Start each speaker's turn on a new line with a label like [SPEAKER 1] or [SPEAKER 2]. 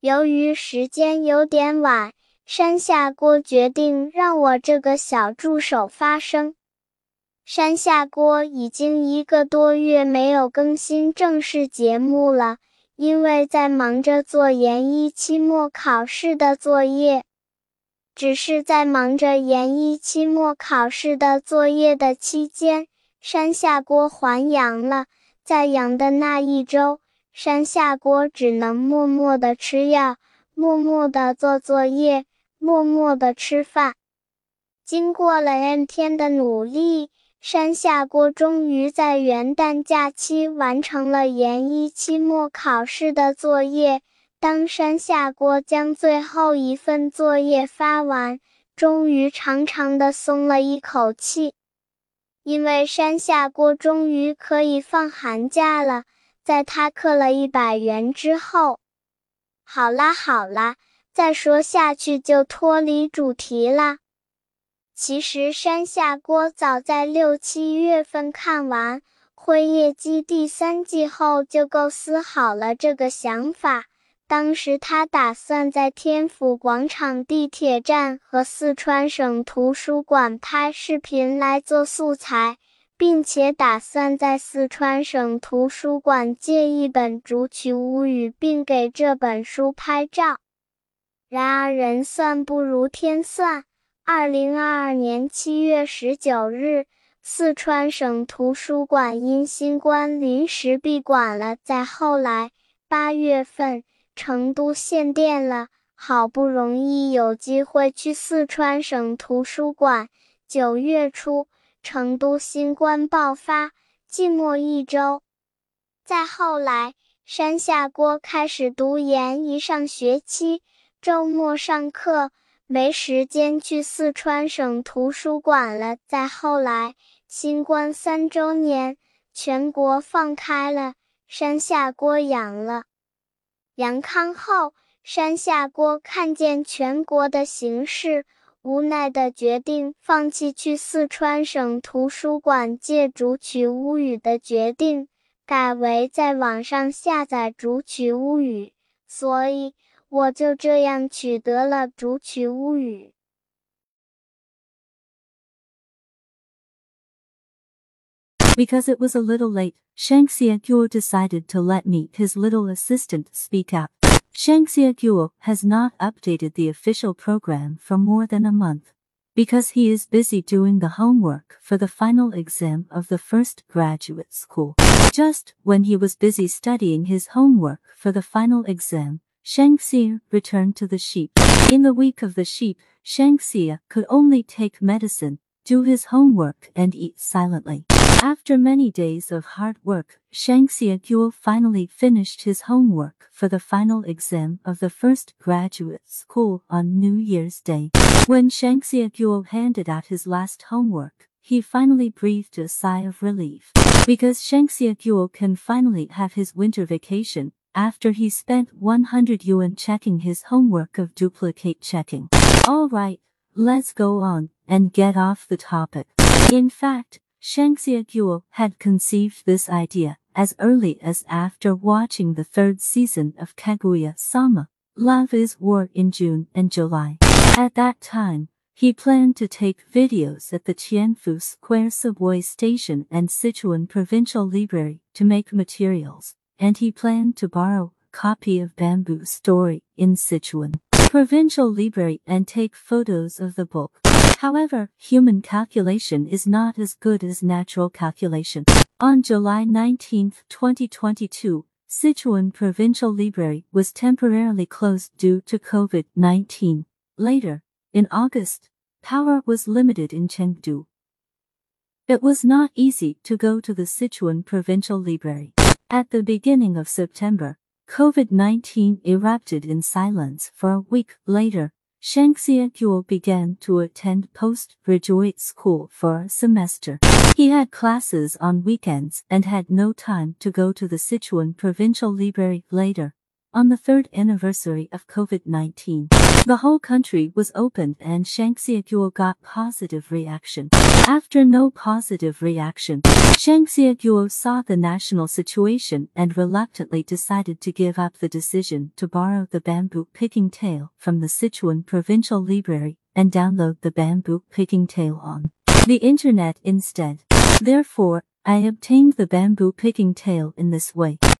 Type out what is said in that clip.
[SPEAKER 1] 由于时间有点晚，山下锅决定让我这个小助手发声。山下锅已经一个多月没有更新正式节目了，因为在忙着做研一期末考试的作业。只是在忙着研一期末考试的作业的期间，山下锅还阳了。在阳的那一周，山下锅只能默默的吃药，默默的做作业，默默的吃饭。经过了 N 天的努力，山下锅终于在元旦假期完成了研一期末考试的作业。当山下锅将最后一份作业发完，终于长长的松了一口气，因为山下锅终于可以放寒假了。在他氪了一百元之后，好啦好啦，再说下去就脱离主题啦。其实山下锅早在六七月份看完《辉夜姬》第三季后，就构思好了这个想法。当时他打算在天府广场地铁站和四川省图书馆拍视频来做素材，并且打算在四川省图书馆借一本《竹取物语》，并给这本书拍照。然而人算不如天算，二零二二年七月十九日，四川省图书馆因新冠临时闭馆了。在后来八月份。成都限电了，好不容易有机会去四川省图书馆。九月初，成都新冠爆发，静默一周。再后来，山下锅开始读研一上学期，周末上课，没时间去四川省图书馆了。再后来，新冠三周年，全国放开了，山下锅阳了。阳康后，山下锅看见全国的形势，无奈的决定放弃去四川省图书馆借《竹取物语》的决定，改为在网上下载《竹取物语》。所以，我就这样取得了《竹取物语》。
[SPEAKER 2] Because it was a little late, Shang Xiaoguo decided to let me, his little assistant, speak out. Shang Xiaoguo has not updated the official program for more than a month because he is busy doing the homework for the final exam of the first graduate school. Just when he was busy studying his homework for the final exam, Shang Xia returned to the sheep. In the week of the sheep, Shang Xia could only take medicine, do his homework and eat silently. After many days of hard work, Shang Xiaoguo finally finished his homework for the final exam of the first graduate school on New Year's Day. When Shang Xiaoguo handed out his last homework, he finally breathed a sigh of relief. Because Shang Xiaoguo can finally have his winter vacation, after he spent 100 yuan checking his homework of duplicate checking. Alright, let's go on and get off the topic. In fact, Shang Xiaoguo had conceived this idea as early as after watching the third season of Kaguya-sama, Love is War in June and July. At that time, he planned to take videos at the Tianfu Square subway station and Sichuan Provincial Library to make materials, and he planned to borrow a copy of Bamboo Story in Sichuan Provincial Library and take photos of the book. However, human calculation is not as good as natural calculation. On July 19, 2022, Sichuan Provincial Library was temporarily closed due to COVID-19. Later, in August, power was limited in Chengdu. It was not easy to go to the Sichuan Provincial Library. At the beginning of September, COVID-19 erupted in silence for a week later, Shang Xiaoguo began to attend postgraduate school for a semester. He had classes on weekends and had no time to go to the Sichuan Provincial Library later. On the third anniversary of COVID-19, The whole country was opened and Shang Xiaoguo got positive reaction. After no positive reaction, Shang Xiaoguo saw the national situation and reluctantly decided to give up the decision to borrow the bamboo picking tail from the Sichuan Provincial Library and download the bamboo picking tail on the internet instead. Therefore, I obtained the bamboo picking tail in this way.